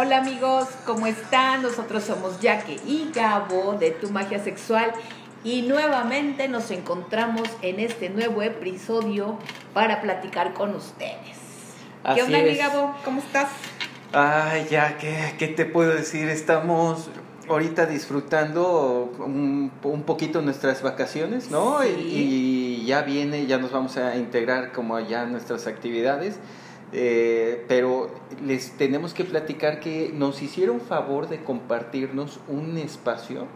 Hola amigos, ¿cómo están? Nosotros somos Jaque y Gabo de Tu Magia Sexual y nuevamente nos encontramos en este nuevo episodio para platicar con ustedes. ¿Qué onda, mi Gabo? ¿Cómo estás? Ay, ya, ¿qué, ¿qué, te puedo decir? Estamos ahorita disfrutando un, un poquito nuestras vacaciones, ¿no? Sí. Y, y ya viene, ya nos vamos a integrar como ya nuestras actividades. Eh, pero les tenemos que platicar que nos hicieron favor de compartirnos un espacio,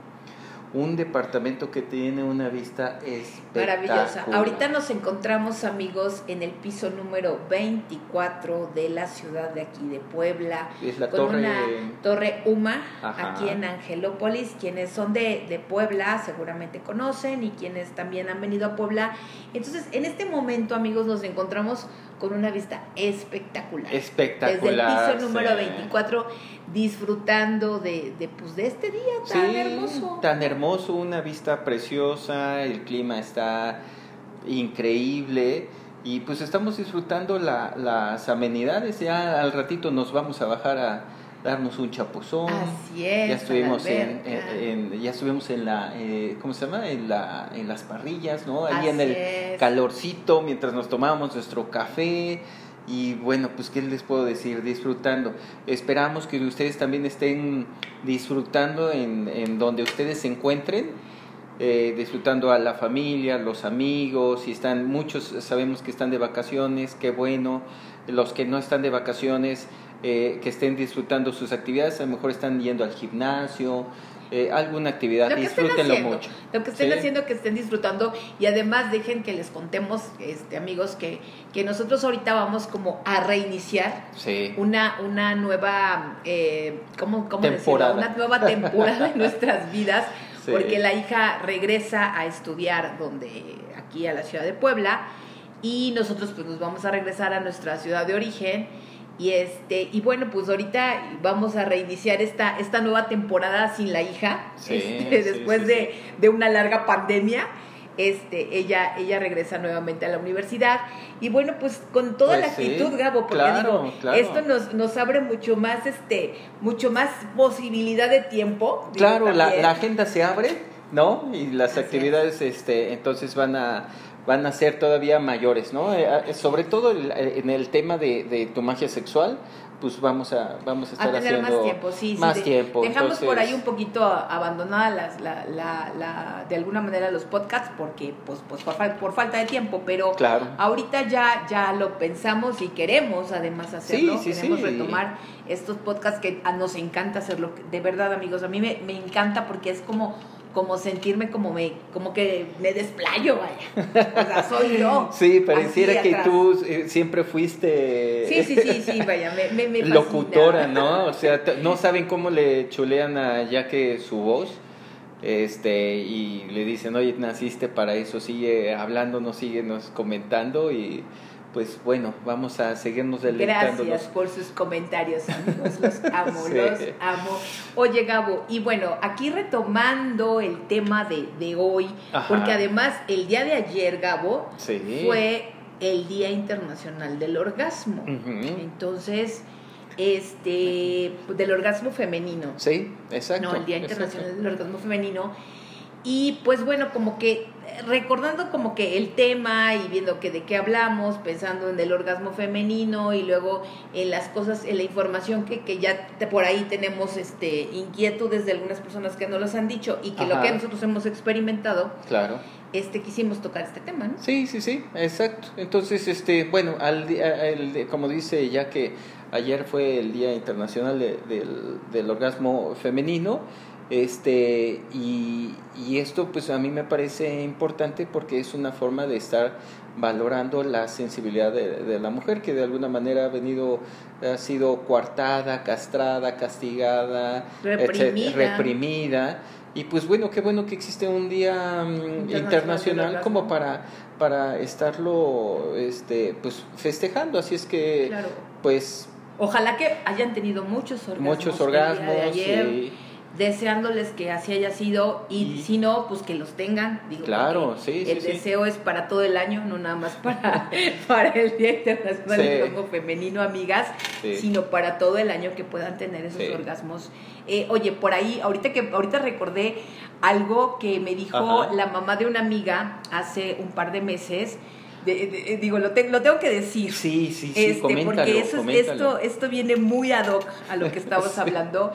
un departamento que tiene una vista espectacular. Maravillosa. Ahorita nos encontramos, amigos, en el piso número 24 de la ciudad de aquí de Puebla. Es la con torre- una torre UMA Ajá. aquí en Angelópolis. Quienes son de, de Puebla seguramente conocen y quienes también han venido a Puebla. Entonces, en este momento, amigos, nos encontramos con una vista espectacular. Espectacular. Desde el piso número sí. 24, disfrutando de, de, pues, de este día tan Sí, hermoso. Tan hermoso, una vista preciosa, el clima está increíble y pues estamos disfrutando la- las amenidades. Ya al ratito nos vamos a bajar a darnos un chapuzón. Así es. ya estuvimos en, en- en- ya estuvimos en la eh, ¿cómo se llama? En la en las parrillas, ¿no? Ahí en el es. calorcito mientras nos tomábamos nuestro café y bueno, pues qué les puedo decir, disfrutando. Esperamos que ustedes también estén disfrutando en, en donde ustedes se encuentren, eh, disfrutando a la familia, los amigos, y están muchos sabemos que están de vacaciones, qué bueno. Los que no están de vacaciones, eh, que estén disfrutando sus actividades, a lo mejor están yendo al gimnasio, eh, alguna actividad, Lo disfrútenlo haciendo, mucho. Lo que estén Sí. haciendo, que estén disfrutando y además dejen que les contemos, este, amigos, que, que nosotros ahorita vamos como a reiniciar Sí. una, una nueva, eh, ¿cómo, cómo Temporada. decirlo? Una nueva temporada en nuestras vidas, Sí. porque la hija regresa a estudiar donde, aquí a la ciudad de Puebla, y nosotros pues nos vamos a regresar a nuestra ciudad de origen. Y este, y bueno, pues ahorita vamos a reiniciar esta, esta nueva temporada sin la hija. Sí, este, sí, después sí, de, de una larga pandemia. Este, ella, ella regresa nuevamente a la universidad. Y bueno, pues con toda Pues la actitud, Gabo, porque claro, digo, claro. esto nos, nos abre mucho más, este, mucho más posibilidad de tiempo. Claro, la, agenda se abre, ¿no? Y las Así actividades, este, entonces van a van a ser todavía mayores, ¿no? Eh, eh, sobre todo el- eh, en el tema de, de tu magia sexual, pues vamos a vamos a a estar tener haciendo más tiempo, sí, sí, más tiempo. Dejamos por ahí un poquito abandonadas las, la, la, la- de alguna manera los podcasts porque pues, pues por, por falta de tiempo, pero Claro. ahorita ya, ya lo pensamos y queremos además hacerlo, Sí, sí, queremos retomar estos podcasts que a- nos encanta hacerlo, de verdad amigos, a mí me, me encanta porque es como como sentirme como me como que me desplayo, vaya. O sea, soy yo. Sí, pareciera que tú eh, siempre fuiste Sí, sí, sí, sí, vaya, me, me, me fascina. locutora, ¿no? O sea, no saben cómo le chulean a Yaque su voz. Este, y le dicen, oye, naciste para eso, sigue hablándonos, síguenos comentando y pues bueno, vamos a seguirnos deleitándonos. Gracias por sus comentarios, amigos. Los amo, Sí. los amo. Oye, Gabo, y bueno, aquí retomando el tema de, de hoy, Ajá. porque además el día de ayer, Gabo, Sí. fue el Día Internacional del Orgasmo. Entonces, este, del orgasmo femenino. Sí, exacto. No, el Día exacto. Internacional del Orgasmo Femenino. Y pues bueno, como que recordando como que el tema y viendo que de qué hablamos, pensando en el orgasmo femenino y luego en las cosas, en la información que, que ya te- por ahí tenemos este inquietudes de algunas personas que nos los han dicho y que lo que nosotros hemos experimentado, Claro. este quisimos tocar este tema, ¿no? Sí, sí, sí, exacto. Entonces, este, bueno, al, di- a- el- como dice ya que ayer fue el Día Internacional de- del, del Orgasmo Femenino, este, y, y esto pues a mí me parece importante porque es una forma de estar valorando la sensibilidad de, de la mujer que de alguna manera ha venido, ha sido coartada, castrada, castigada, Reprimida. reprimida. Y pues bueno, qué bueno que existe un día mm, Internacional como para para estarlo este pues festejando, así es que Claro. pues Ojalá que hayan tenido muchos orgasmos. muchos el día de orgasmos ayer. y deseándoles que así haya sido y, si no, pues que los tengan. Digo, Claro, sí, sí, El sí. deseo es para todo el año, no nada más para, para el Día Internacional del Orgasmo Femenino, amigas, sino para todo el año que puedan tener esos orgasmos. Eh, oye, por ahí, ahorita que ahorita recordé algo que me dijo Ajá. la mamá de una amiga hace un par de meses. de- de- digo, lo, te- lo tengo que decir. Sí, sí, sí, Este, coméntalo, porque eso esto, esto viene muy ad hoc a lo que estamos Sí. hablando.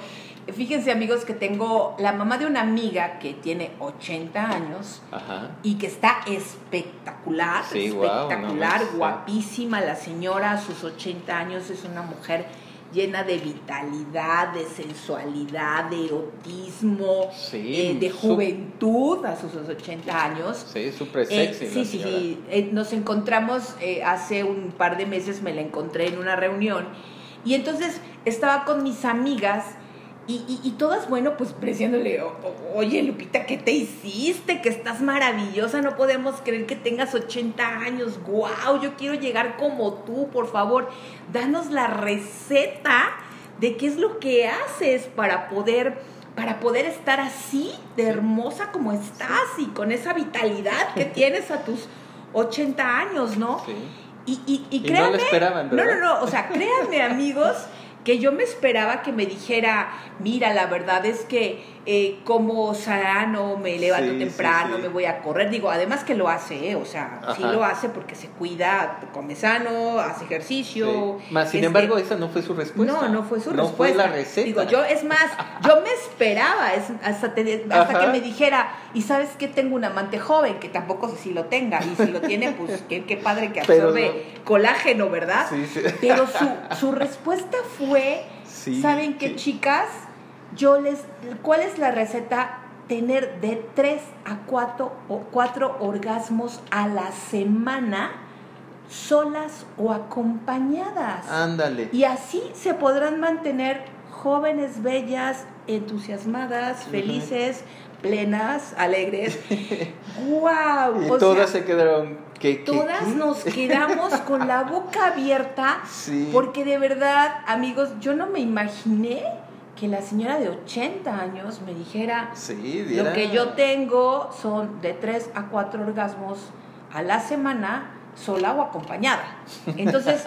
Fíjense amigos que tengo la mamá de una amiga que tiene 80 años Ajá. y que está espectacular, Sí, espectacular, guapísima la señora, a sus 80 años es una mujer llena de vitalidad, de sensualidad, de erotismo, Sí, eh, de juventud a sus 80 años. Sí, súper Eh, sexy. sí, la sí, sí. Eh, nos encontramos hace un par de meses, me la encontré en una reunión y entonces estaba con mis amigas y, y- y todas, bueno, pues preciándole, "O- o- oye Lupita, ¿qué te hiciste? Que estás maravillosa, no podemos creer que tengas 80 años, wow, yo quiero llegar como tú, por favor, danos la receta de qué es lo que haces para poder para poder estar así de hermosa como estás y con esa vitalidad que tienes a tus 80 años, ¿no? Sí. Y, y, y Y no créanme, lo esperaban, no, no, no, o sea, créanme amigos que yo me esperaba que me dijera, mira, la verdad es que eh, como sano, me levanto Sí, temprano, sí. me voy a correr, digo, además que lo hace, ¿eh? o sea, sí lo hace porque se cuida, come sano, hace ejercicio. Más, sin este, embargo, esa no fue su respuesta. no, no fue su No respuesta. fue la receta. Digo, yo, es más, yo me esperaba es, hasta, te- hasta que me dijera, y sabes que tengo un amante joven, que tampoco sé si lo tenga, y si lo tiene, pues qué, qué padre que absorbe colágeno, ¿verdad? Pero su, su respuesta fue, Sí, ¿saben qué, sí. chicas? Yo les, ¿cuál es la receta? Tener de 3 a 4 o cuatro orgasmos a la semana, solas o acompañadas. Ándale. Y así se podrán mantener jóvenes, bellas, entusiasmadas, felices, plenas, alegres. ¡Wow! Y O todas sea, se quedaron. ¿qué, todas qué? nos quedamos con la boca abierta Sí. porque de verdad, amigos, yo no me imaginé que la señora de 80 años me dijera, Sí, lo que yo tengo son de 3 a 4 orgasmos a la semana, sola o acompañada. Entonces,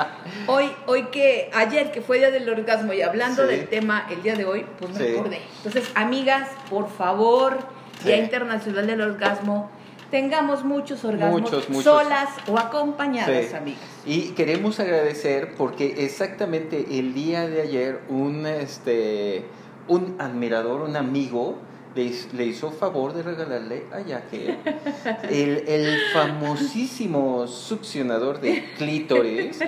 hoy, hoy que, ayer que fue Día del Orgasmo y hablando Sí. del tema el día de hoy, pues me Sí. acordé. Entonces, amigas, por favor, Día Sí. Internacional del Orgasmo, tengamos muchos orgasmos Muchos, muchos. solas o acompañadas, amigas. Y queremos agradecer porque exactamente el día de ayer un este un admirador, un amigo le, hiz- le hizo favor de regalarle a Yaque el, el famosísimo succionador de clítoris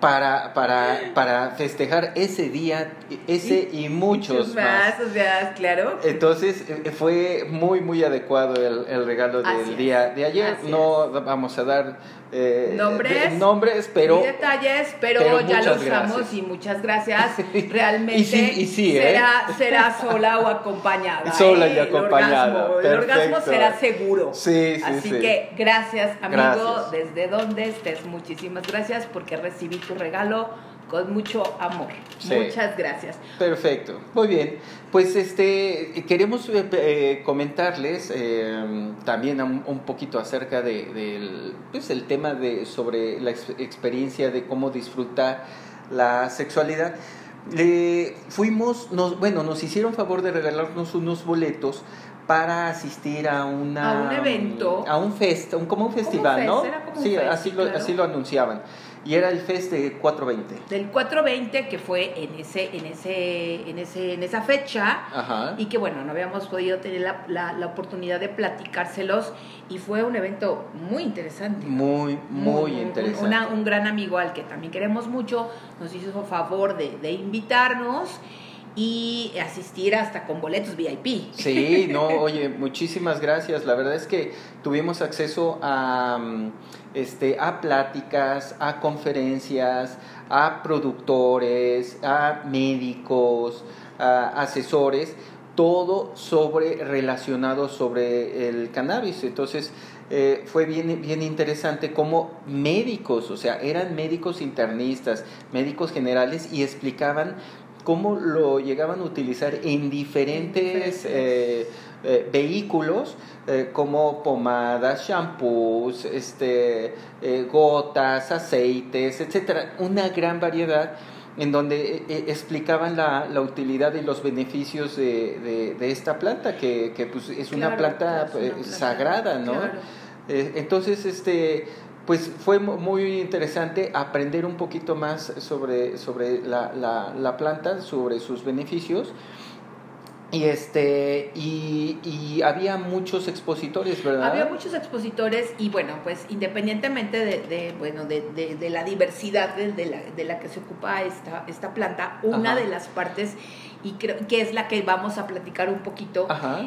para, para, para festejar ese día, ese y muchos más. o sea, claro. Entonces eh, fue muy muy adecuado el, el regalo del Así es, día de ayer. así No vamos a dar eh, Nombres, de- nombres, pero y detalles, pero, pero ya lo muchas usamos y muchas gracias. Realmente Y sí, y sí, ¿eh? será, será sola o acompañada. Sola y acompañada, El orgasmo, el orgasmo será seguro. Sí, sí, Así sí. que gracias, amigo, Gracias. desde donde estés. Muchísimas gracias porque recibí tu regalo con mucho amor. Sí. Muchas gracias. Perfecto, muy bien. Pues este queremos eh, eh, comentarles eh, también un, un poquito acerca de, del pues, el tema de sobre la ex- experiencia de cómo disfrutar la sexualidad. Le fuimos, nos, bueno, nos hicieron favor de regalarnos unos boletos para asistir a una A un evento. a un fest, un- como un Como un festival, fest, ¿no? era como un sí, fest, así lo claro. así lo anunciaban. Y era el fest de 420. Del 420 que fue en ese, en ese, en ese, en esa fecha. Ajá. y que bueno, no habíamos podido tener la, la, la oportunidad de platicárselos y fue un evento muy interesante. Muy, muy Un- un- interesante. una- un gran amigo al que también queremos mucho nos hizo favor de, de invitarnos y asistir hasta con boletos VIP. Sí, no, oye, muchísimas gracias. La verdad es que tuvimos acceso a, mm, este, a pláticas, a conferencias, a productores, a médicos, a asesores, todo sobre relacionado sobre el cannabis. Entonces eh, fue bien, bien interesante como médicos, o sea, eran médicos internistas, médicos generales y explicaban cómo lo llegaban a utilizar en diferentes eh, eh, vehículos, eh, como pomadas, shampoos, este, gotas, aceites, etcétera, una gran variedad en donde explicaban la, la, utilidad y los beneficios de, de, esta planta, que, que pues, es, una planta, sagrada, ¿no? entonces, este, pues fue muy interesante aprender un poquito más sobre, sobre la, la, planta, sobre sus beneficios. Y este y, y, había muchos expositores, ¿verdad? Había muchos expositores y bueno, pues independientemente de, de bueno de, de, la diversidad de, la, de la que se ocupa esta, esta planta, una de las partes y creo que es la que vamos a platicar un poquito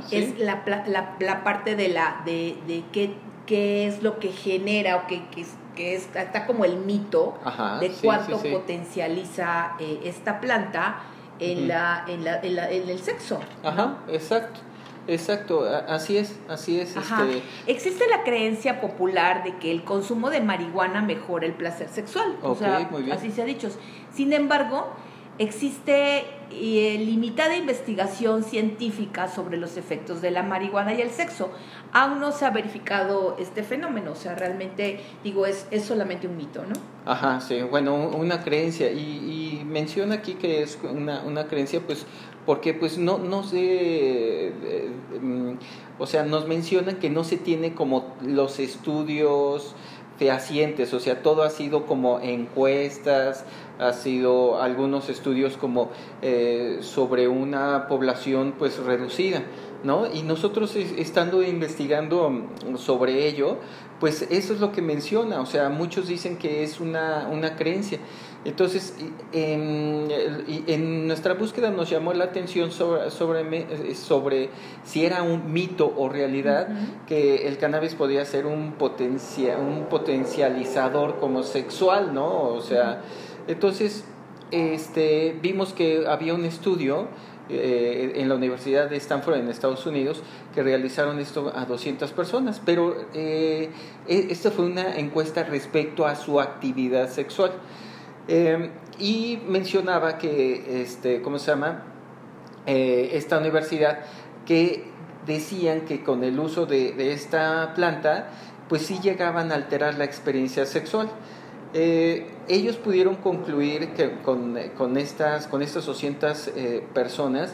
es la, la, la, parte de la de, de qué qué es lo que genera o que, que, que está como el mito de cuánto potencializa eh, esta planta en, la, en, la, en, el sexo. Ajá, exacto. Exacto, así es, así es. Este... Existe la creencia popular de que el consumo de marihuana mejora el placer sexual. o sea, así se ha dicho. Sin embargo, existe eh, limitada investigación científica sobre los efectos de la marihuana y el sexo. Aún no se ha verificado este fenómeno, o sea, realmente, digo, es, es solamente un mito, ¿no? Ajá, sí, bueno, una creencia. Y, menciona aquí que es una, una creencia, pues, porque pues no, no se, eh, mm, o sea, nos mencionan que no se tiene como los estudios fehacientes, o sea, todo ha sido como encuestas, ha sido algunos estudios como eh, sobre una población pues reducida, ¿no? Y nosotros estando investigando mm, sobre ello, pues eso es lo que menciona, o sea, muchos dicen que es una, una creencia. Entonces, en, en, nuestra búsqueda nos llamó la atención sobre, sobre, eh, sobre si era un mito o realidad que el cannabis podía ser un, potencia, un potencializador como sexual, ¿no? O sea, entonces, este, vimos que había un estudio eh, en la Universidad de Stanford en Estados Unidos que realizaron esto a 200 personas, pero eh, e, esta fue una encuesta respecto a su actividad sexual. Eh, y mencionaba que, este, ¿cómo se llama? esta universidad que decían que con el uso de, de esta planta, pues sí llegaban a alterar la experiencia sexual. Eh, ellos pudieron concluir que con, estas, con estas 200 eh, personas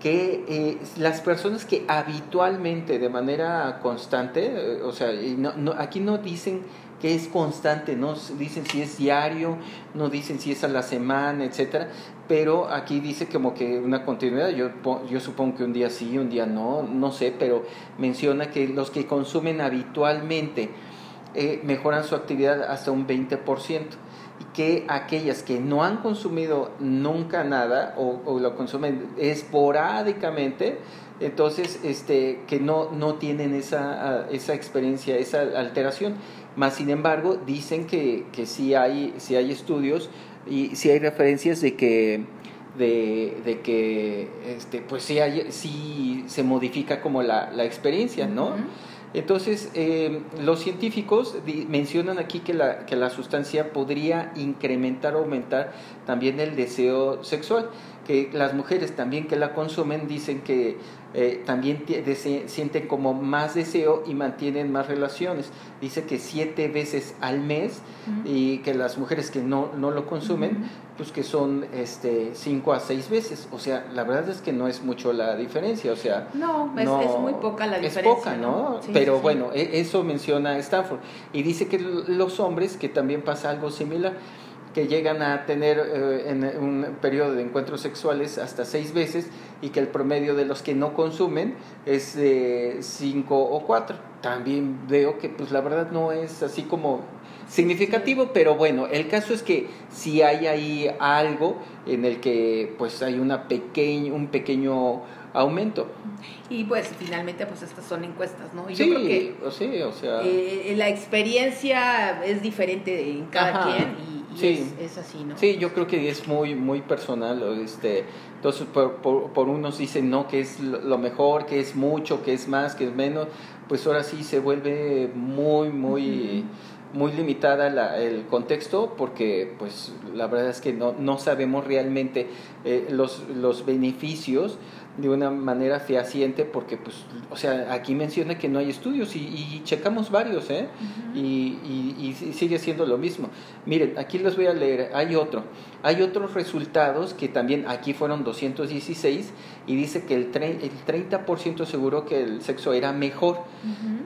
que eh, las personas que habitualmente, de manera constante, o sea, no, no, aquí no dicen que es constante, no dicen si es diario, no dicen si es a la semana, etcétera, pero aquí dice como que una continuidad, yo, yo supongo que un día sí, un día no, no sé, pero menciona que los que consumen habitualmente eh, mejoran su actividad hasta un 20% y que aquellas que no han consumido nunca nada o, lo consumen esporádicamente, entonces este, que no, no tienen esa, esa experiencia, esa alteración. Más sin embargo, dicen que, que sí, hay, sí hay estudios y sí hay referencias de que, de, de que este, pues sí, hay, sí se modifica como la, la experiencia, ¿no? Entonces, eh, los científicos mencionan aquí que la, que la sustancia podría incrementar o aumentar también el deseo sexual, que las mujeres también que la consumen dicen que eh, también sienten como más deseo y mantienen más relaciones. Dice que siete veces al mes y que las mujeres que no, no lo consumen, pues que son este, cinco a seis veces. O sea, la verdad es que no es mucho la diferencia. O sea, no, es, muy poca la diferencia. Es poca, ¿no? Pero bueno, e, eso menciona Stanford. Y dice que los hombres, que también pasa algo similar que llegan a tener eh, en un periodo de encuentros sexuales hasta seis veces y que el promedio de los que no consumen es de cinco o cuatro. También veo que pues la verdad no es así como significativo, pero bueno, el caso es que si hay ahí algo en el que pues hay una pequeña, un pequeño aumento. Y pues finalmente pues estas son encuestas, ¿no? Yo creo que sí, o sea... Eh, la experiencia es diferente en cada quien y sí. es, así, ¿no? Sí, yo creo que es muy, muy personal. Este, entonces, por, por, unos dicen no, que es lo mejor, que es mucho, que es más, que es menos. Pues ahora sí se vuelve muy, muy. Muy limitada la, el contexto porque pues la verdad es que no, no sabemos realmente eh, los, los beneficios de una manera fehaciente porque pues o sea aquí menciona que no hay estudios y, y checamos varios ¿eh? y, y, y, sigue siendo lo mismo. Miren aquí les voy a leer. Hay otro. Hay otros resultados que también aquí fueron 216 y dice que el, el 30% seguro que el sexo era mejor.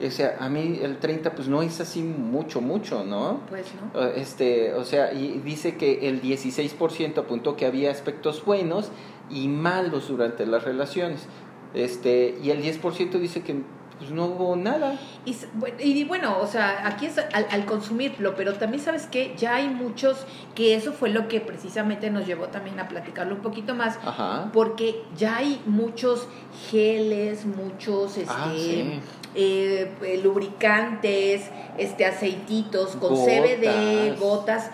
O sea a mí el 30 pues no es así mucho mucho no pues no este o sea y dice que el 16% apuntó que había aspectos buenos y malos durante las relaciones. Este, y el 10% dice que pues no hubo nada. Y, y bueno, o sea, aquí es al, consumirlo, pero también sabes que ya hay muchos, que eso fue lo que precisamente nos llevó también a platicarlo un poquito más, porque ya hay muchos geles, muchos ah, este, eh, lubricantes, este aceititos con CBD, gotas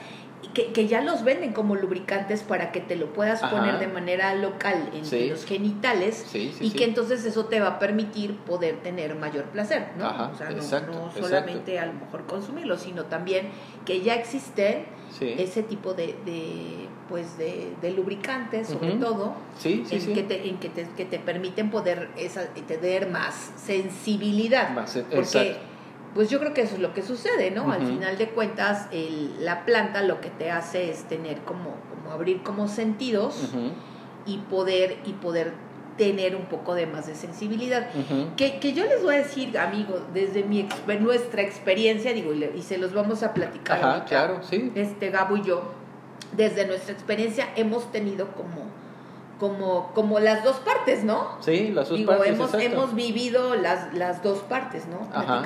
que, ya los venden como lubricantes para que te lo puedas poner de manera local en los genitales y que entonces eso te va a permitir poder tener mayor placer, ¿no? o sea, no, solamente a lo mejor consumirlo, sino también que ya existen ese tipo de, de pues de, lubricantes sobre todo en, Que te, en que te, que te permiten poder esa, tener más sensibilidad. Más, porque pues yo creo que eso es lo que sucede, ¿no? Al final de cuentas, el, la planta lo que te hace es tener como, como abrir como sentidos y poder, y poder tener un poco de más de sensibilidad. que, que, yo les voy a decir, amigos, desde mi nuestra experiencia, digo, y, se los vamos a platicar Ajá, claro, sí. este Gabo y yo, desde nuestra experiencia hemos tenido como como, como las dos partes, ¿no? Sí, las dos partes. Hemos, hemos vivido las, las dos partes, ¿no? Ajá.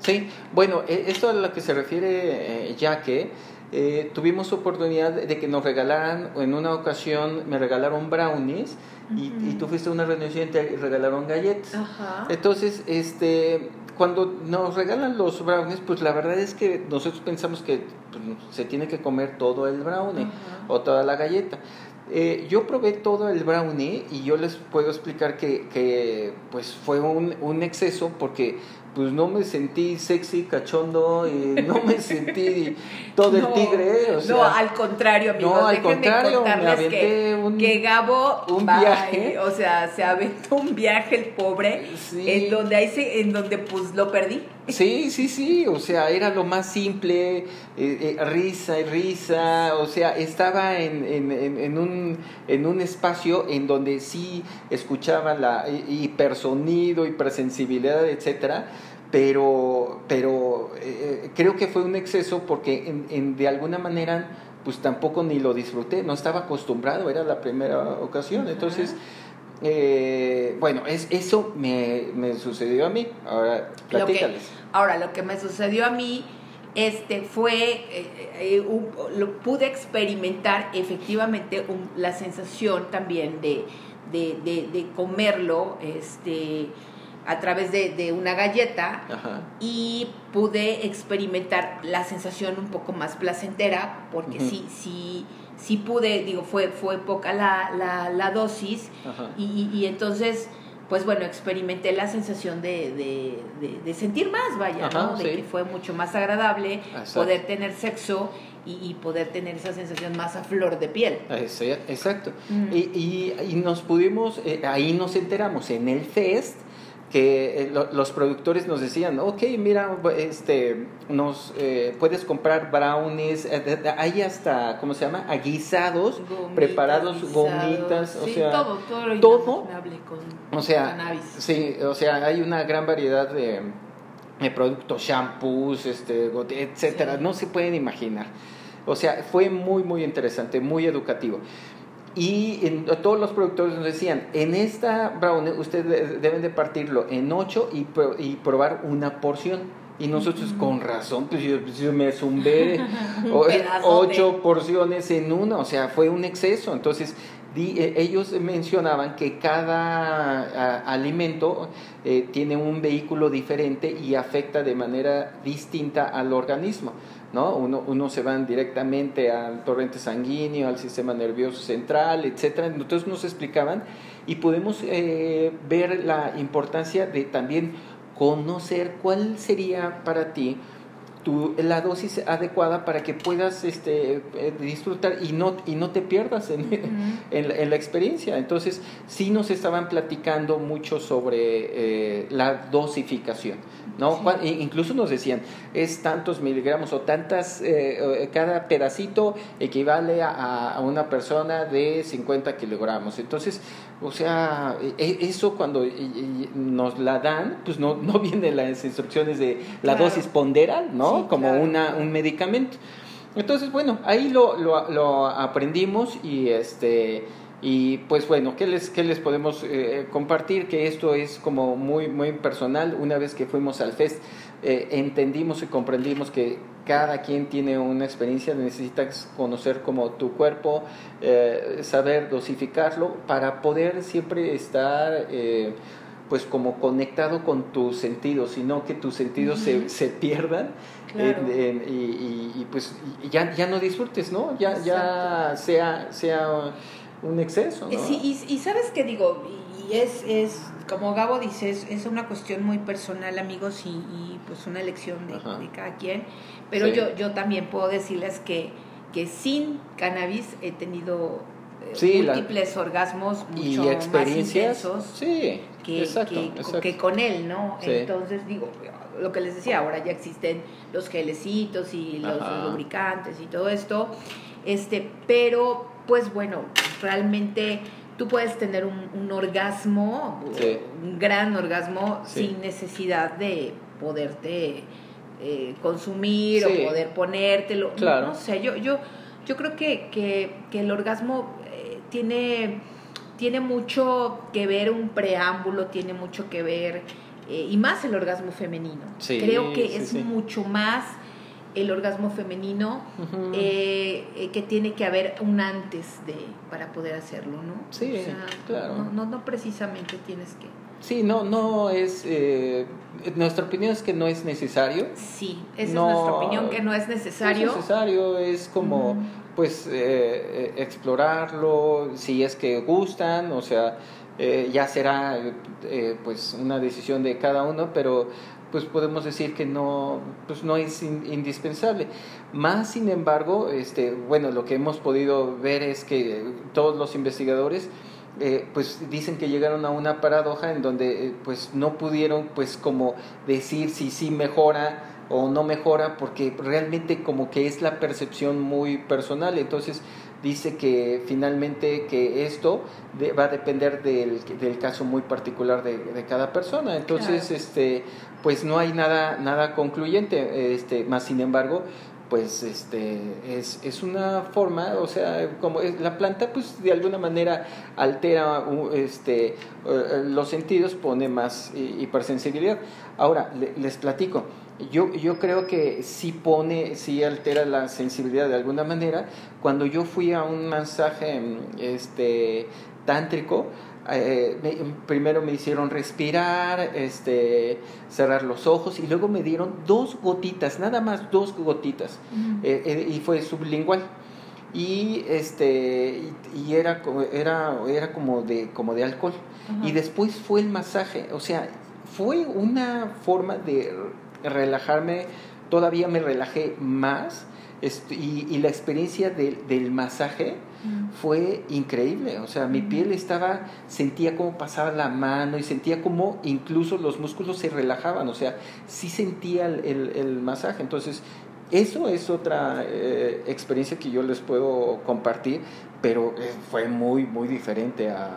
Sí, bueno, e, esto a lo que se refiere, ya que eh, tuvimos oportunidad de que nos regalaran, en una ocasión me regalaron brownies y, tú fuiste a una reunión y te regalaron galletas. Entonces, este, cuando nos regalan los brownies, pues la verdad es que nosotros pensamos que pues, se tiene que comer todo el brownie o toda la galleta. Eh, yo probé todo el brownie y yo les puedo explicar que, que pues fue un, un exceso porque pues no me sentí sexy, cachondo, y no me sentí todo el tigre. O sea, no, al contrario, amigos. No, al contrario, me aventé que, un, que Gabo un viaje. O sea, se aventó un viaje el pobre, en donde ahí se, en donde pues lo perdí. Sí, sí, sí, o sea, era lo más simple, eh, eh, risa y risa, o sea, estaba en, en, en, un, en un espacio en donde sí escuchaba la hipersonido, hipersensibilidad, etcétera, pero, pero eh, creo que fue un exceso porque en, en, de alguna manera pues tampoco ni lo disfruté, no estaba acostumbrado, era la primera ocasión, entonces... Eh, bueno, es, eso me, me, sucedió a mí. Ahora, platícales. ahora, lo que me sucedió a mí este, fue, eh, eh, lo pude experimentar efectivamente la sensación también de, de, de, comerlo este, a través de, una galleta y pude experimentar la sensación un poco más placentera porque sí, sí sí pude, digo, fue, fue poca la, la, la dosis y, y, entonces, pues bueno, experimenté la sensación de, de, de, sentir más, vaya, ¿no? De que fue mucho más agradable poder tener sexo y, poder tener esa sensación más a flor de piel. Exacto. Mm. Y, y, y, nos pudimos, eh, ahí nos enteramos en el fest que eh, los productores nos decían, ok, mira, este, nos eh, puedes comprar brownies, eh, hay hasta, ¿cómo se llama? Aguisados, preparados, gomitas, o sea, todo, todo, todo con, o sea, sí, o sea, hay una gran variedad de, de productos, shampoos, este, etcétera, no se pueden imaginar. O sea, fue muy, muy interesante, muy educativo. Y en, todos los productores nos decían, en esta brownie ustedes deben de partirlo en ocho y, y probar una porción. Y nosotros con razón, pues yo, pues, me zumbé ocho porciones en una, o sea, fue un exceso. Entonces, e, ellos mencionaban que cada alimento eh, tiene un vehículo diferente y afecta de manera distinta al organismo. ¿No? Uno, uno se van directamente al torrente sanguíneo, al sistema nervioso central, etcétera. Entonces nos explicaban y podemos eh, ver la importancia de también conocer cuál sería para ti tu, la dosis adecuada para que puedas este, eh, disfrutar y no, y no te pierdas en, en, la, experiencia. Entonces, sí nos estaban platicando mucho sobre eh, la dosificación. ¿no? Incluso nos decían, es tantos miligramos o tantas, eh, cada pedacito equivale a, a, una persona de 50 kilogramos. Entonces, o sea, e, eso cuando nos la dan, pues no, no vienen las instrucciones de la dosis ponderal, ¿no? Como una, un medicamento. Entonces, bueno, ahí lo, lo, lo, aprendimos y este y pues bueno, ¿qué les, qué les podemos eh, compartir? Que esto es como muy, muy personal. Una vez que fuimos al FEST, eh, entendimos y comprendimos que cada quien tiene una experiencia, necesitas conocer como tu cuerpo, eh, saber dosificarlo para poder siempre estar eh, pues como conectado con tus sentidos, sino que tus sentidos se, se, pierdan y, pues ya, ya no disfrutes, ¿no? Ya, ya sea, sea un exceso. ¿no? Sí, y, y sabes qué digo, y es, es como Gabo dice, es, una cuestión muy personal, amigos, y, pues una elección de, cada quien. Pero yo, yo también puedo decirles que, que sin cannabis he tenido eh, múltiples orgasmos mucho y experiencias, más intensos sí, que, que, con él, ¿no? Entonces digo, lo que les decía, ahora ya existen los gelecitos y los lubricantes y todo esto, este, pero pues bueno, realmente tú puedes tener un, orgasmo, un gran orgasmo, sin necesidad de poderte eh, consumir o poder ponértelo. Claro. No, sé, yo, yo, yo creo que, que, que el orgasmo eh, tiene, tiene mucho que ver, un preámbulo, tiene mucho que ver, eh, y más el orgasmo femenino. creo que es mucho más el orgasmo femenino, eh, eh, que tiene que haber un antes de para poder hacerlo, ¿no? Sí, claro. No, no, precisamente tienes que. Sí, no, no es. Eh, nuestra opinión es que no es necesario. Sí, esa es nuestra opinión, que no es necesario. No es necesario, es como, pues, explorarlo, si es que gustan, o sea, ya será, pues, una decisión de cada uno, pero pues podemos decir que no, pues no es indispensable. Más sin embargo, este, bueno, lo que hemos podido ver es que todos los investigadores eh, pues dicen que llegaron a una paradoja en donde eh, pues no pudieron pues como decir si sí mejora o no mejora porque realmente como que es la percepción muy personal entonces dice que finalmente que esto va a depender del, del, caso muy particular de, de cada persona. Entonces este pues no hay nada nada concluyente este más sin embargo pues este es, es una forma o sea como es, la planta pues de alguna manera altera este eh, los sentidos pone más hipersensibilidad. Ahora les platico yo, yo creo que sí pone, sí altera la sensibilidad de alguna manera. Cuando yo fui a un masaje este, tántrico, eh, primero me hicieron respirar, este, cerrar los ojos y luego me dieron dos gotitas, nada más dos gotitas, eh, eh, y fue sublingual. Y, este, y, era, era, era como, de, como de alcohol. Y después fue el masaje, o sea, fue una forma de relajarme, todavía me relajé más y, y la experiencia del masaje mm. fue increíble. O sea, mi mm. piel estaba, sentía como pasaba la mano y sentía como incluso los músculos se relajaban. O sea, sí sentía el, el, masaje. Entonces, eso es otra eh, experiencia que yo les puedo compartir, pero eh, fue muy, muy diferente a,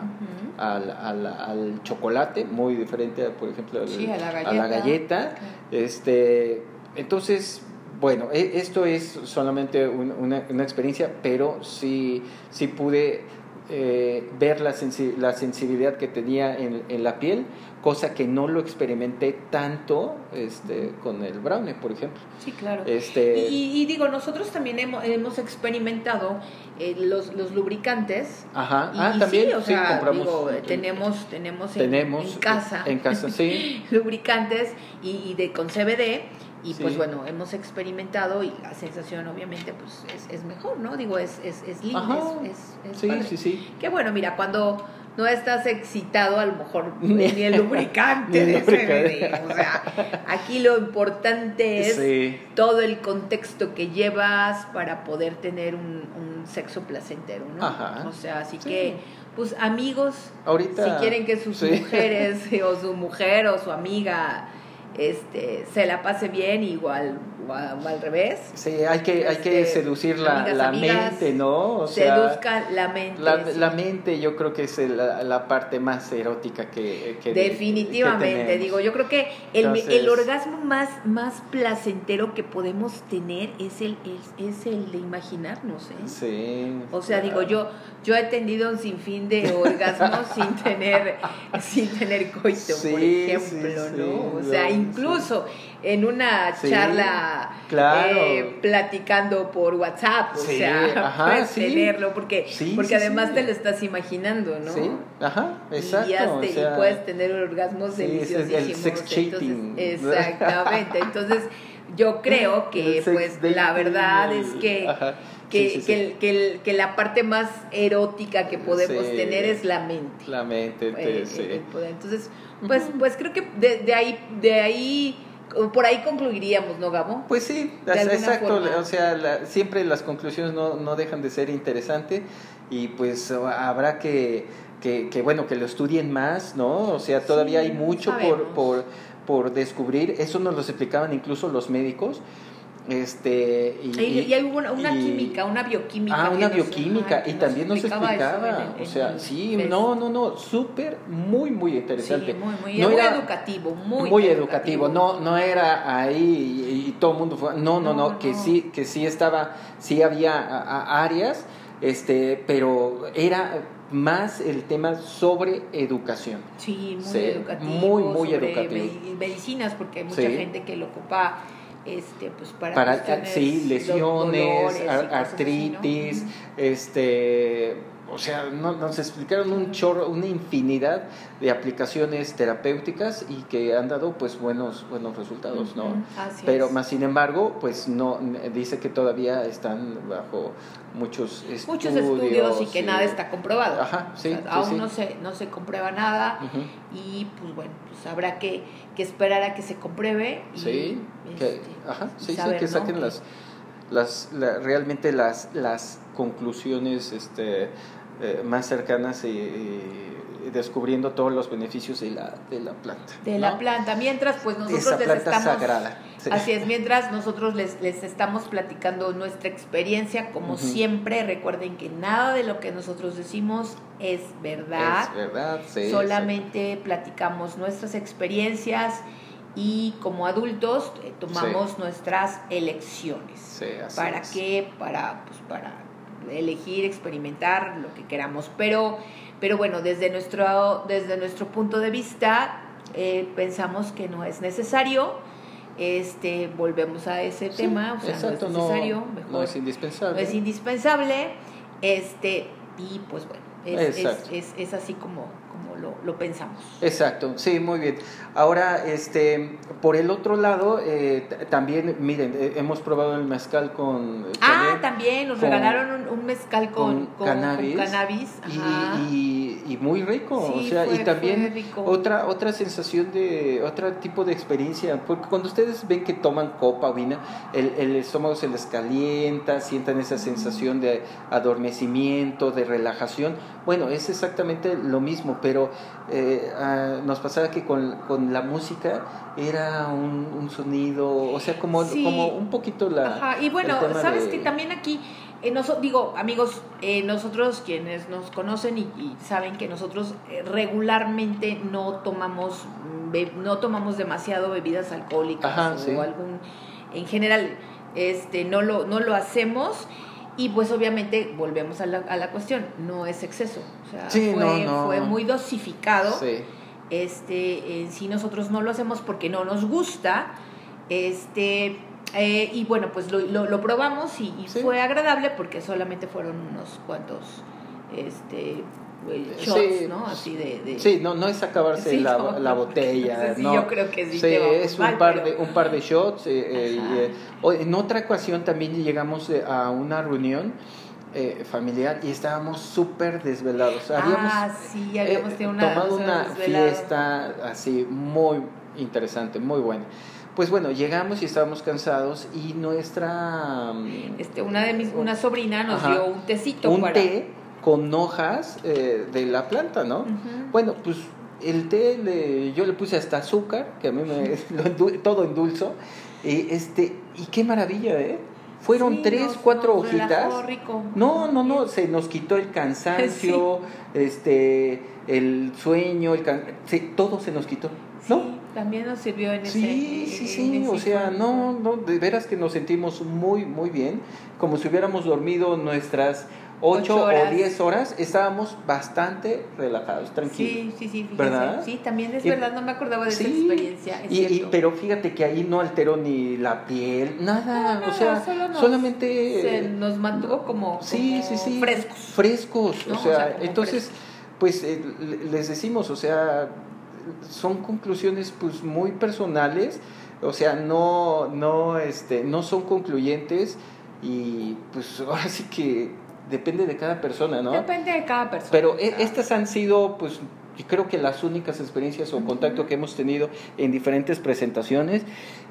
al, al, al, chocolate, muy diferente, por ejemplo, a, la galleta. Este, entonces, bueno, e, esto es solamente una, una, experiencia, pero sí, sí pude eh, ver la, la, sensibilidad que tenía en, en, la piel, cosa que no lo experimenté tanto este, con el brownie, por ejemplo. Sí, claro. Este... Y, digo, nosotros también hemos, hemos experimentado eh, los, los lubricantes. Ajá, ah, también, sí, o sea, digo, tenemos, tenemos, en, casa, en casa sí. lubricantes y, y, de con CBD y pues bueno, hemos experimentado y la sensación obviamente pues es, es mejor, ¿no? Digo, es, es, es linda, es, sí, sí, sí. Que bueno, mira, cuando, no estás excitado, a lo mejor ni, el lubricante Ni de el. CBD. O sea, aquí lo importante es Sí. todo el contexto que llevas para poder tener un, un sexo placentero, ¿no? Ajá. O sea, así Sí. que, pues amigos, Ahorita. si quieren que sus Sí. mujeres o su mujer o su amiga este, se la pase bien, igual o, a- o al revés. Sí, hay que, hay que Este, seducir la, amigas, la amigas, mente, ¿no? O sea, Seduzca la mente. La, sí. la mente yo creo que es la, la parte más erótica que, que Definitivamente, que digo, yo creo que el, Entonces- el orgasmo más, más placentero que podemos tener es el, es, es el de imaginarnos, ¿eh? Sí. O sea, digo, yo, yo he tenido un sinfín de orgasmos sin tener, sin tener coito, Sí, por ejemplo, sí, ¿no? O sea, incluso en una Sí, charla claro. eh, platicando por WhatsApp, o Sí, sea, ajá, puedes sí. tenerlo porque, porque además te lo estás imaginando, ¿no? Sí, ajá, exacto. Y, hasta- o y sea, puedes tener orgasmos es el deliciosísimos. sex cheating. Entonces, exactamente. Entonces, yo creo que, pues, la verdad es que, ajá, que, sí, sí, que, sí. el- que el- que la parte más erótica que podemos tener es la mente. La mente, te- Eh, sí. el poder. Entonces, pues, pues creo que de, de ahí, de ahí, por ahí concluiríamos, ¿no, Gabo? Pues sí, exacto, forma. o sea, la- siempre las conclusiones no, no dejan de ser interesantes y pues habrá que, que, que, bueno, que lo estudien más, ¿no? O sea, todavía Sí, hay mucho por, por, por descubrir, eso nos lo explicaban incluso los médicos, este, y, Y, y hay una, una y- química, una bioquímica. Ah, una bioquímica, y también nos explicaba, en o sea, en sí, no, no, no, súper, muy, muy interesante. Sí, muy, muy, No muy era- educativo, muy, muy, educativo. No, no era ahí y, todo el mundo fue. No, no, no, No, que sí, que sí estaba, sí había a- a- áreas, este, pero era más el tema sobre educación. Sí, muy Sí, educativo. muy, muy sobre educativo. me- medicinas, porque hay mucha Sí. gente que lo ocupa este, pues para, Para sí, lesiones, artritis, este, o sea, no- nos explicaron un chorro, una infinidad de aplicaciones terapéuticas y que han dado pues buenos buenos resultados, ¿no? Así Pero es. más sin embargo, pues no dice que todavía están bajo muchos estudios. Muchos estudios y que nada está comprobado. Ajá, sí, O sea, sí, aún sí. No, se, no se comprueba nada y pues bueno, pues habrá que, que esperar a que se compruebe. Y, Sí, que, este, ajá, sí, sí, saber, que saquen que- las, las la- realmente las, las conclusiones este, eh, más cercanas y, y descubriendo todos los beneficios de la, de la planta. de ¿no? la planta. Mientras, pues nosotros Esa les planta estamos. sagrada. sí. Así es, mientras nosotros les, les estamos platicando nuestra experiencia, como siempre, recuerden que nada de lo que nosotros decimos es verdad. Es verdad, sí. Solamente platicamos nuestras experiencias y como adultos eh, tomamos nuestras elecciones. Sí, así ¿Para es. qué? Para, pues, para elegir, experimentar lo que queramos. Pero, pero bueno, desde nuestro, desde nuestro punto de vista, eh, pensamos que no es necesario. Este, volvemos a ese Sí, tema, o sea, exacto, no es necesario, mejor no es indispensable. no es indispensable. Este, y pues bueno, es, es, Exacto. es, es así como, como lo, lo pensamos. Exacto, sí, muy bien. Ahora, este, por el otro lado, eh, también, miren, eh, hemos probado el mezcal con... eh, Ah, también nos con- regalaron un, un mezcal con, cannabis, y, ajá. y- y muy rico, Sí, o sea, fue- y también otra otra sensación de, otro tipo de experiencia, porque cuando ustedes ven que toman copa o vino, el, el estómago se les calienta, sientan esa sensación de adormecimiento, de relajación, bueno, es exactamente lo mismo, pero eh, ah, nos pasaba que con, con la música era un, un sonido, o sea, como, Sí. como un poquito la... Ajá, y bueno, sabes de- que también aquí, eh, digo, amigos, eh, nosotros quienes nos conocen y, y saben que nosotros eh, regularmente no tomamos, no tomamos demasiado bebidas alcohólicas Ajá, o sí. algún, en general, este, no lo, no lo hacemos. Y pues obviamente volvemos a la, a la cuestión, no es exceso, o sea, Sí, fue, no, no. fue muy dosificado Sí. este, eh, si nosotros no lo hacemos porque no nos gusta, este, eh, y bueno, pues lo, lo, lo probamos y, y Sí. fue agradable porque solamente fueron unos cuantos, este, eh, Sí. shots, ¿no? Así de... de- Sí, no, no es acabarse Sí, la, no, la botella. sí, no. yo creo que sí Sí, es un mal, par, pero- de, un par de shots. eh, eh, eh, en otra ocasión también llegamos eh, a una reunión eh, familiar y estábamos súper desvelados. Habíamos, ah, sí, habíamos eh, tenido una, tomado una desvelado. fiesta así muy interesante, muy buena. Pues bueno, llegamos y estábamos cansados y nuestra... mm, Este, una de mis, una sobrina nos Ajá. dio un tecito un para... té con hojas eh, de la planta, ¿no? Bueno, pues el té le- yo le puse hasta azúcar, que a mí me lo todo endulzo. Y este, y qué maravilla, ¿eh? Fueron Sí, tres, nos- cuatro nos hojitas. rico. No, no, no, se nos quitó el cansancio, este, el sueño, el can- sí, todo se nos quitó, ¿no? Sí, también nos sirvió en ese Sí, en- sí, sí, ese o sea, no, no, de veras que nos sentimos muy, muy bien, como si hubiéramos dormido nuestras ocho Ocho horas. o diez horas, estábamos bastante relajados, tranquilos. Sí, sí, sí. ¿Verdad? Sí, también es verdad, no me acordaba de esa Sí, experiencia. Es y, y- pero fíjate que ahí no alteró ni la piel, nada, No, o sea, solo nos- solamente se nos mantuvo como, sí, como sí, sí, frescos. frescos, ¿no? o O sea, entonces, pues eh, le- les decimos, o sea, son conclusiones pues muy personales, o sea, no, no, este, no son concluyentes y pues ahora sí que depende de cada persona, ¿no? Depende de cada persona. Pero e- estas han sido, pues, yo creo que las únicas experiencias o contacto que hemos tenido en diferentes presentaciones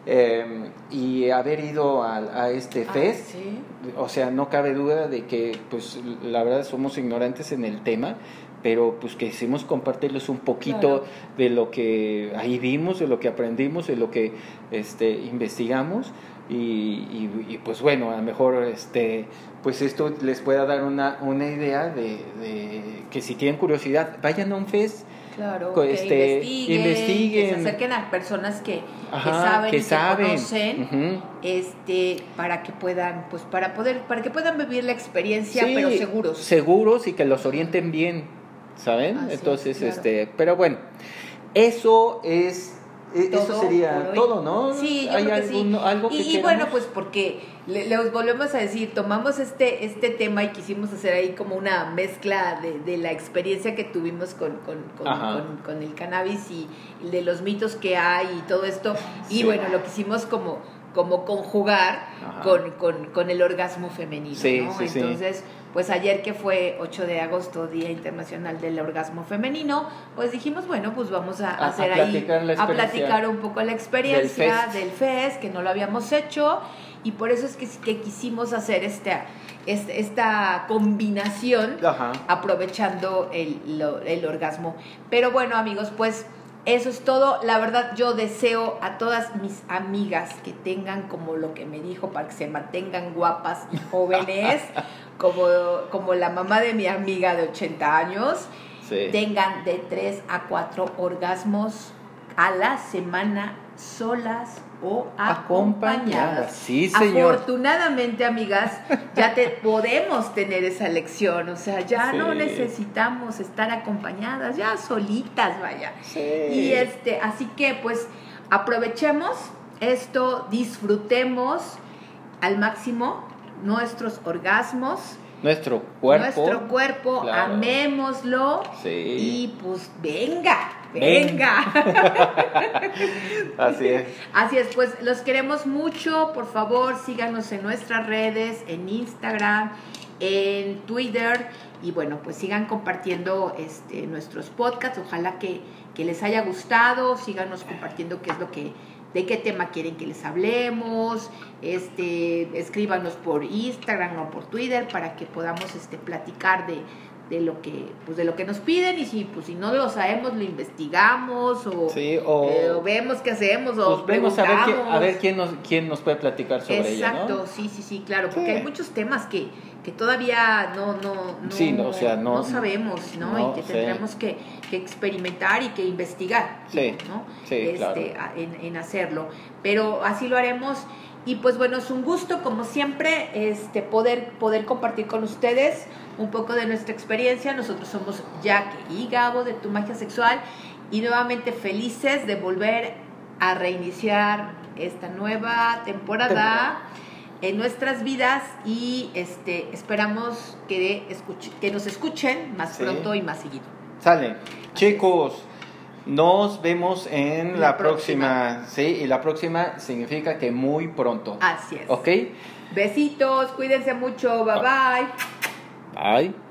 eh, y haber ido a, a este ah, fest. sí. O sea, no cabe duda de que, pues, la verdad somos ignorantes en el tema, pero pues quisimos compartirles un poquito Claro. de lo que ahí vimos, de lo que aprendimos, de lo que este, investigamos. Y, y- y, pues bueno, a lo mejor este, pues esto les pueda dar una, una idea de, de que si tienen curiosidad, vayan a un fest, Claro, que este, investiguen, investiguen. que se acerquen a personas que, saben que y saben. que conocen, este, para que puedan, pues, para poder, para que puedan vivir la experiencia, Sí, pero seguros. Seguros y que los orienten bien, ¿saben? Entonces, claro. este, pero bueno, eso es, e- eso sería todo, ¿no? Sí, yo ¿Hay creo que sí. algo que y, bueno, pues porque le- les volvemos a decir, tomamos este, este tema y quisimos hacer ahí como una mezcla de, de la experiencia que tuvimos con, con, con, el cannabis y, y de los mitos que hay y todo esto. Y bueno, lo quisimos como, como conjugar con, con, con el orgasmo femenino. Sí, ¿no? sí, sí. Entonces, pues ayer que fue 8 de agosto, Día Internacional del Orgasmo Femenino, pues dijimos, bueno, pues vamos a, A- a hacer ahí, a platicar un poco la experiencia del FES, que no lo habíamos hecho, y por eso es que, que quisimos hacer esta, este- esta combinación Ajá. aprovechando el, lo- el orgasmo. Pero bueno, amigos, pues eso es todo. La verdad, yo deseo a todas mis amigas que tengan como lo que me dijo, para que se mantengan guapas y jóvenes, como, como la mamá de mi amiga de 80 años, Sí. tengan de 3 a 4 orgasmos a la semana solas o acompañadas. Acompañadas, sí, señor. Afortunadamente, amigas, ya te podemos tener esa lección, o sea, ya no necesitamos estar acompañadas, ya solitas, vaya. Sí. Y este, así que pues aprovechemos esto, disfrutemos al máximo nuestros orgasmos, Nuestro cuerpo. nuestro cuerpo, Claro. amémoslo Sí. y pues venga, Ven. Venga. Así es. Así es, pues los queremos mucho. Por favor, síganos en nuestras redes, en Instagram, en Twitter. Y bueno, pues sigan compartiendo este, nuestros podcasts. Ojalá que, que les haya gustado. Síganos compartiendo qué es lo que, de qué tema quieren que les hablemos. Este, escríbanos por Instagram o por Twitter para que podamos este, platicar de, de lo que pues de lo que nos piden y si pues si no lo sabemos lo investigamos o, Sí, o- eh, o vemos qué hacemos o Pues vemos a ver, quién, preguntamos. a ver quién, nos, quién nos puede platicar sobre Exacto, ella, ¿no? sí, sí, sí, claro, porque hay muchos temas que, que todavía no, no, no, Sí, no, o sea, no- sabemos, ¿no? y que tendremos que, que experimentar y que investigar, Sí, ¿no? sí, este, a- en, en hacerlo. Pero así lo haremos. Y pues bueno, es un gusto, como siempre, este, poder, poder compartir con ustedes un poco de nuestra experiencia. Nosotros somos Jack y Gabo de Tu Magia Sexual y nuevamente felices de volver a reiniciar esta nueva temporada en nuestras vidas y este esperamos que, que nos escuchen más Sí. pronto y más seguido. Sale. Chicos, nos vemos en La la, próxima. Sí, y la próxima significa que muy pronto. Así es. ¿Ok? Besitos, cuídense mucho, bye bye. Bye.